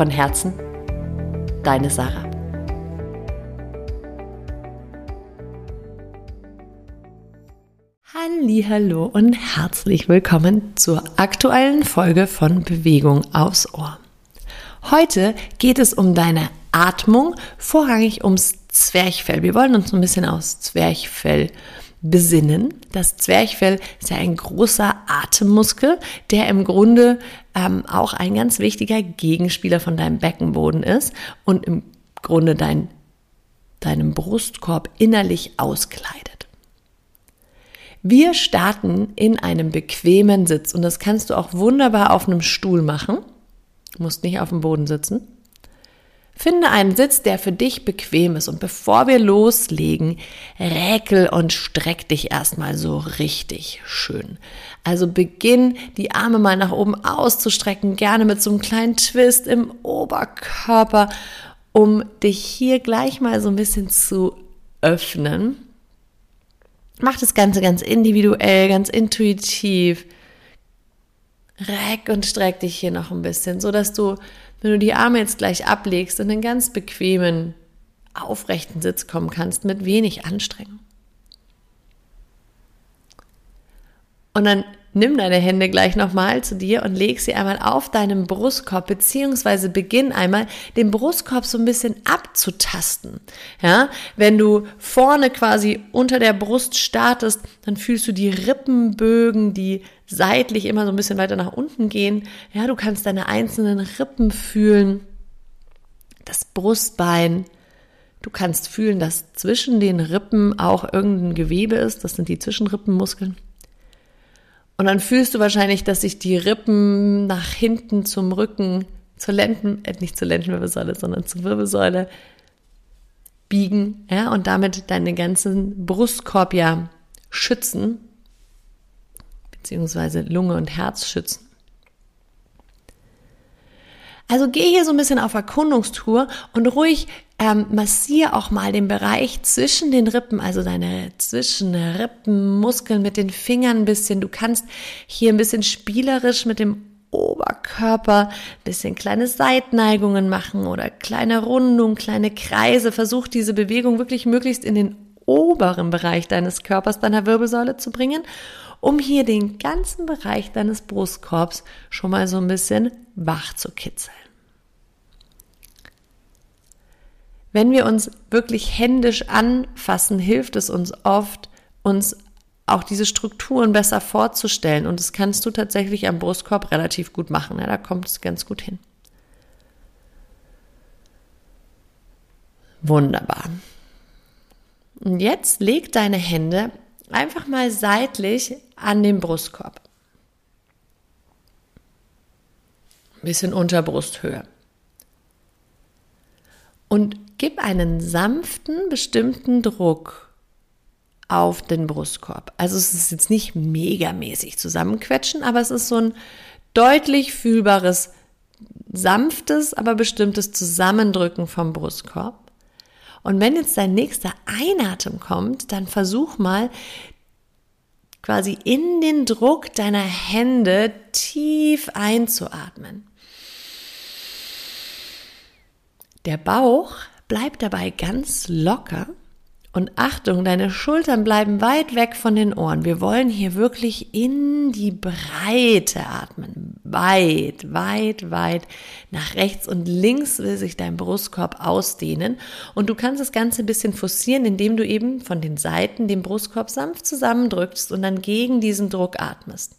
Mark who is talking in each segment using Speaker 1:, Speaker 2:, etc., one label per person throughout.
Speaker 1: Von Herzen, deine Sarah. Hallo und herzlich willkommen zur aktuellen Folge von Bewegung aus Ohr. Heute geht es um deine Atmung, vorrangig ums Zwerchfell. Wir wollen uns ein bisschen aus Zwerchfell besinnen. Das Zwerchfell ist ja ein großer Atemmuskel, der im Grunde ähm, auch ein ganz wichtiger Gegenspieler von deinem Beckenboden ist und im Grunde dein, deinem Brustkorb innerlich auskleidet. Wir starten in einem bequemen Sitz und das kannst du auch wunderbar auf einem Stuhl machen. Du musst nicht auf dem Boden sitzen. Finde einen Sitz, der für dich bequem ist. Und bevor wir loslegen, räkel und streck dich erstmal so richtig schön. Also beginn die Arme mal nach oben auszustrecken, gerne mit so einem kleinen Twist im Oberkörper, um dich hier gleich mal so ein bisschen zu öffnen. Mach das Ganze ganz individuell, ganz intuitiv. Reck und streck dich hier noch ein bisschen, so dass du wenn du die Arme jetzt gleich ablegst und in einen ganz bequemen, aufrechten Sitz kommen kannst mit wenig Anstrengung. Und dann nimm deine Hände gleich nochmal zu dir und leg sie einmal auf deinem Brustkorb, beziehungsweise beginn einmal den Brustkorb so ein bisschen abzutasten. Ja, wenn du vorne quasi unter der Brust startest, dann fühlst du die Rippenbögen, die seitlich immer so ein bisschen weiter nach unten gehen. Ja, du kannst deine einzelnen Rippen fühlen, das Brustbein. Du kannst fühlen, dass zwischen den Rippen auch irgendein Gewebe ist. Das sind die Zwischenrippenmuskeln. Und dann fühlst du wahrscheinlich, dass sich die Rippen nach hinten zum Rücken, zur Lenden, äh, nicht zur Lendenwirbelsäule, sondern zur Wirbelsäule biegen, ja, und damit deinen ganzen Brustkorb ja schützen, beziehungsweise Lunge und Herz schützen. Also geh hier so ein bisschen auf Erkundungstour und ruhig ähm, massier auch mal den Bereich zwischen den Rippen, also deine Zwischenrippenmuskeln mit den Fingern ein bisschen. Du kannst hier ein bisschen spielerisch mit dem Oberkörper ein bisschen kleine Seitneigungen machen oder kleine Rundungen, kleine Kreise. Versuch diese Bewegung wirklich möglichst in den oberen Bereich deines Körpers, deiner Wirbelsäule zu bringen, um hier den ganzen Bereich deines Brustkorbs schon mal so ein bisschen wach zu kitzeln. Wenn wir uns wirklich händisch anfassen, hilft es uns oft, uns auch diese Strukturen besser vorzustellen. Und das kannst du tatsächlich am Brustkorb relativ gut machen. Ja, da kommt es ganz gut hin. Wunderbar. Und jetzt leg deine Hände einfach mal seitlich an den Brustkorb. Ein bisschen unter Brusthöhe. Und Gib einen sanften, bestimmten Druck auf den Brustkorb. Also es ist jetzt nicht megamäßig zusammenquetschen, aber es ist so ein deutlich fühlbares, sanftes, aber bestimmtes Zusammendrücken vom Brustkorb. Und wenn jetzt dein nächster Einatmen kommt, dann versuch mal quasi in den Druck deiner Hände tief einzuatmen. Der Bauch Bleib dabei ganz locker und Achtung, deine Schultern bleiben weit weg von den Ohren. Wir wollen hier wirklich in die Breite atmen. Weit, weit, weit. Nach rechts und links will sich dein Brustkorb ausdehnen. Und du kannst das Ganze ein bisschen forcieren, indem du eben von den Seiten den Brustkorb sanft zusammendrückst und dann gegen diesen Druck atmest.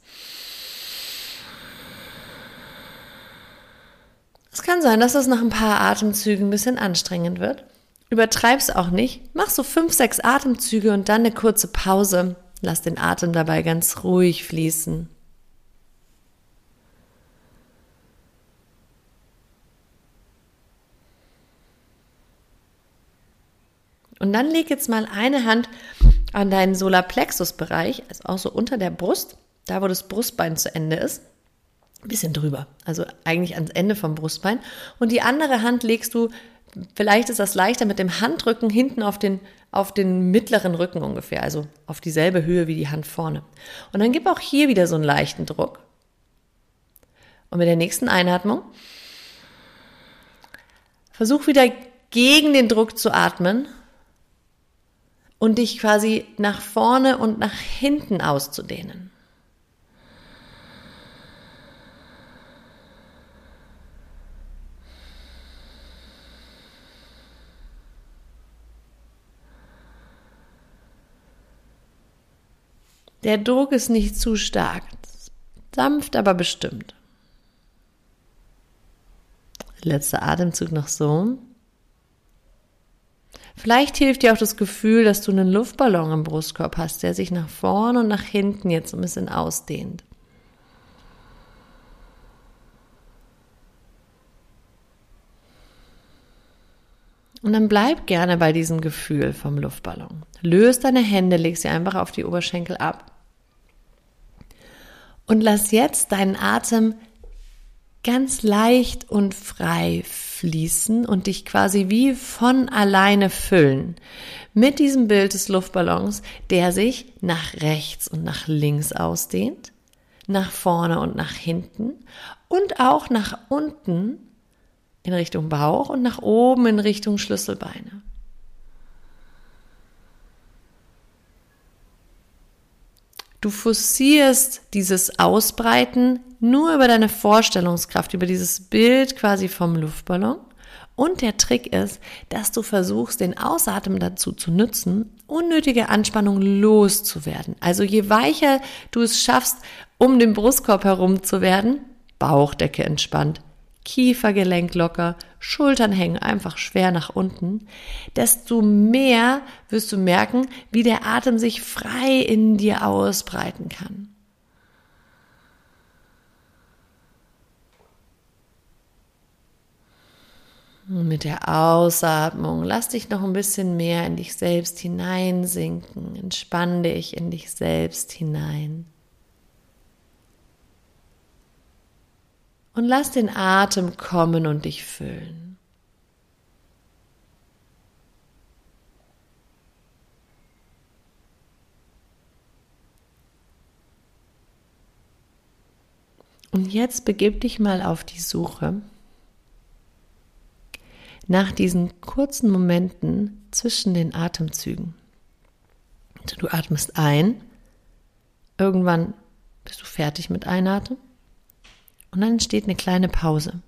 Speaker 1: Es kann sein, dass es nach ein paar Atemzügen ein bisschen anstrengend wird. Übertreib's auch nicht. Mach so fünf, sechs Atemzüge und dann eine kurze Pause. Lass den Atem dabei ganz ruhig fließen. Und dann leg jetzt mal eine Hand an deinen Solarplexus-Bereich, also auch so unter der Brust, da wo das Brustbein zu Ende ist. Bisschen drüber, also eigentlich ans Ende vom Brustbein. Und die andere Hand legst du, vielleicht ist das leichter, mit dem Handrücken hinten auf den, auf den mittleren Rücken ungefähr, also auf dieselbe Höhe wie die Hand vorne. Und dann gib auch hier wieder so einen leichten Druck. Und mit der nächsten Einatmung versuch wieder gegen den Druck zu atmen und dich quasi nach vorne und nach hinten auszudehnen. Der Druck ist nicht zu stark, sanft, aber bestimmt. Letzter Atemzug noch so. Vielleicht hilft dir auch das Gefühl, dass du einen Luftballon im Brustkorb hast, der sich nach vorne und nach hinten jetzt ein bisschen ausdehnt. Und dann bleib gerne bei diesem Gefühl vom Luftballon. Löst deine Hände, leg sie einfach auf die Oberschenkel ab. Und lass jetzt deinen Atem ganz leicht und frei fließen und dich quasi wie von alleine füllen. Mit diesem Bild des Luftballons, der sich nach rechts und nach links ausdehnt, nach vorne und nach hinten und auch nach unten in Richtung Bauch und nach oben in Richtung Schlüsselbeine. Du forcierst dieses Ausbreiten nur über deine Vorstellungskraft, über dieses Bild quasi vom Luftballon. Und der Trick ist, dass du versuchst, den Ausatmen dazu zu nutzen, unnötige Anspannung loszuwerden. Also je weicher du es schaffst, um den Brustkorb herum zu werden, Bauchdecke entspannt, Kiefergelenk locker, Schultern hängen einfach schwer nach unten, desto mehr wirst du merken, wie der Atem sich frei in dir ausbreiten kann. Mit der Ausatmung lass dich noch ein bisschen mehr in dich selbst hineinsinken. Entspann dich in dich selbst hinein. Und lass den Atem kommen und dich füllen. Und jetzt begib dich mal auf die Suche nach diesen kurzen Momenten zwischen den Atemzügen. Du atmest ein, irgendwann bist du fertig mit Einatmen und dann entsteht eine kleine Pause,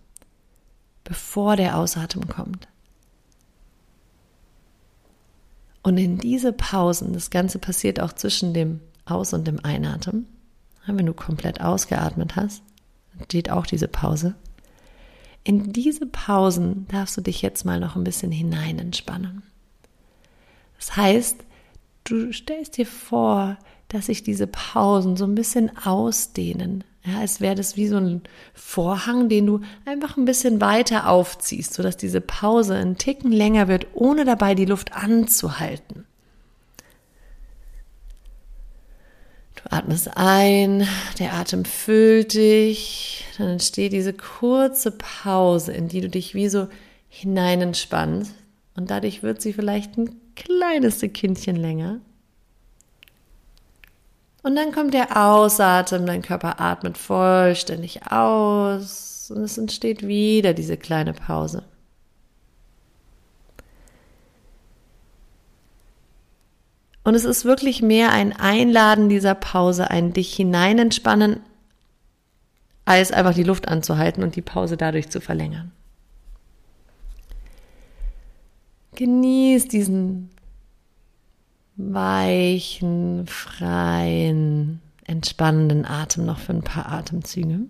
Speaker 1: bevor der Ausatmen kommt. Und in diese Pausen, das Ganze passiert auch zwischen dem Aus- und dem Einatmen, wenn du komplett ausgeatmet hast, entsteht auch diese Pause. In diese Pausen darfst du dich jetzt mal noch ein bisschen hinein entspannen. Das heißt, du stellst dir vor, dass sich diese Pausen so ein bisschen ausdehnen. Ja, als wäre das wie so ein Vorhang, den du einfach ein bisschen weiter aufziehst, sodass diese Pause einen Ticken länger wird, ohne dabei die Luft anzuhalten. Du atmest ein, der Atem füllt dich, dann entsteht diese kurze Pause, in die du dich wie so hinein entspannst und dadurch wird sie vielleicht ein kleines Sekündchen länger. Und dann kommt der Ausatmen, dein Körper atmet vollständig aus und es entsteht wieder diese kleine Pause. Und es ist wirklich mehr ein Einladen dieser Pause, ein dich hineinentspannen, als einfach die Luft anzuhalten und die Pause dadurch zu verlängern. Genieß diesen weichen, freien, entspannenden Atem noch für ein paar Atemzüge.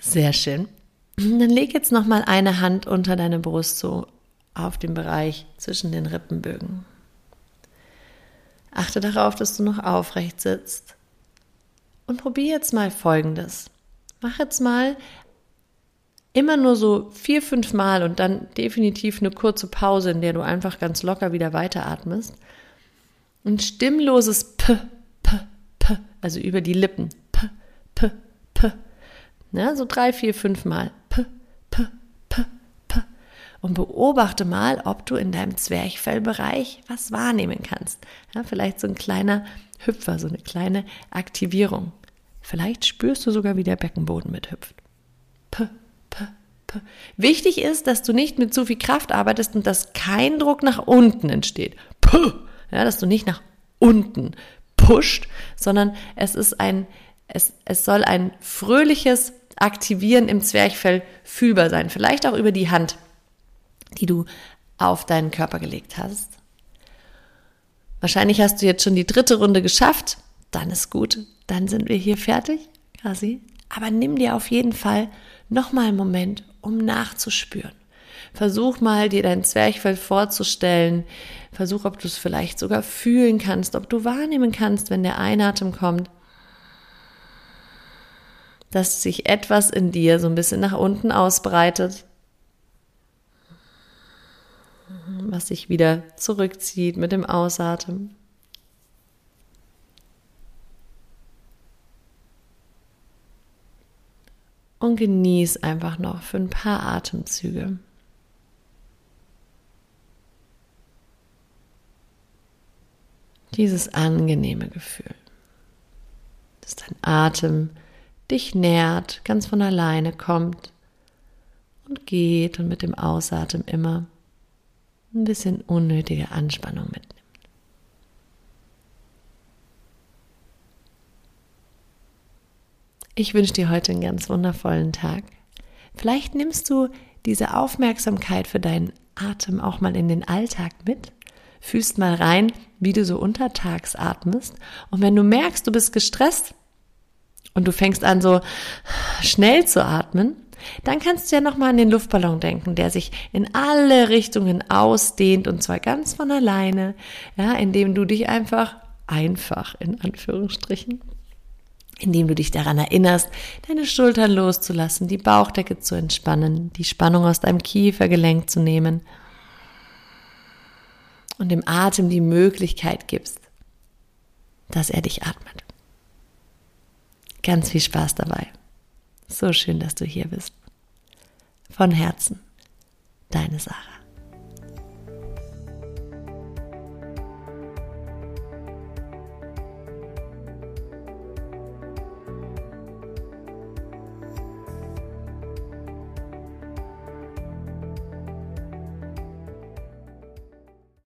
Speaker 1: Sehr schön. Dann leg jetzt noch mal eine Hand unter deine Brust so auf den Bereich zwischen den Rippenbögen. Achte darauf, dass du noch aufrecht sitzt. Und probier jetzt mal Folgendes. Mach jetzt mal immer nur so vier, fünf Mal und dann definitiv eine kurze Pause, in der du einfach ganz locker wieder weiteratmest. Ein stimmloses P, P, P, also über die Lippen. P, P, P. Ja, so drei, vier, fünf Mal. Und beobachte mal, ob du in deinem Zwerchfellbereich was wahrnehmen kannst. Ja, vielleicht so ein kleiner Hüpfer, so eine kleine Aktivierung. Vielleicht spürst du sogar, wie der Beckenboden mithüpft. P, P, P. Wichtig ist, dass du nicht mit zu viel Kraft arbeitest und dass kein Druck nach unten entsteht. Ja, dass du nicht nach unten pusht, sondern es ist ein, es, es soll ein fröhliches Aktivieren im Zwerchfell fühlbar sein. Vielleicht auch über die Hand, die du auf deinen Körper gelegt hast. Wahrscheinlich hast du jetzt schon die dritte Runde geschafft. Dann ist gut. Dann sind wir hier fertig, quasi. Aber nimm dir auf jeden Fall nochmal einen Moment, um nachzuspüren. Versuch mal, dir dein Zwerchfell vorzustellen. Versuch, ob du es vielleicht sogar fühlen kannst, ob du wahrnehmen kannst, wenn der Einatmen kommt, dass sich etwas in dir so ein bisschen nach unten ausbreitet, was sich wieder zurückzieht mit dem Ausatmen. Und genieß einfach noch für ein paar Atemzüge. dieses angenehme Gefühl, dass dein Atem dich nährt, ganz von alleine kommt und geht und mit dem Ausatmen immer ein bisschen unnötige Anspannung mitnimmt. Ich wünsche dir heute einen ganz wundervollen Tag. Vielleicht nimmst du diese Aufmerksamkeit für deinen Atem auch mal in den Alltag mit fühlst mal rein, wie du so untertags atmest. Und wenn du merkst, du bist gestresst und du fängst an, so schnell zu atmen, dann kannst du ja nochmal an den Luftballon denken, der sich in alle Richtungen ausdehnt und zwar ganz von alleine, ja, indem du dich einfach, einfach in Anführungsstrichen, indem du dich daran erinnerst, deine Schultern loszulassen, die Bauchdecke zu entspannen, die Spannung aus deinem Kiefergelenk zu nehmen und dem Atem die Möglichkeit gibst, dass er dich atmet. Ganz viel Spaß dabei. So schön, dass du hier bist. Von Herzen, deine Sarah.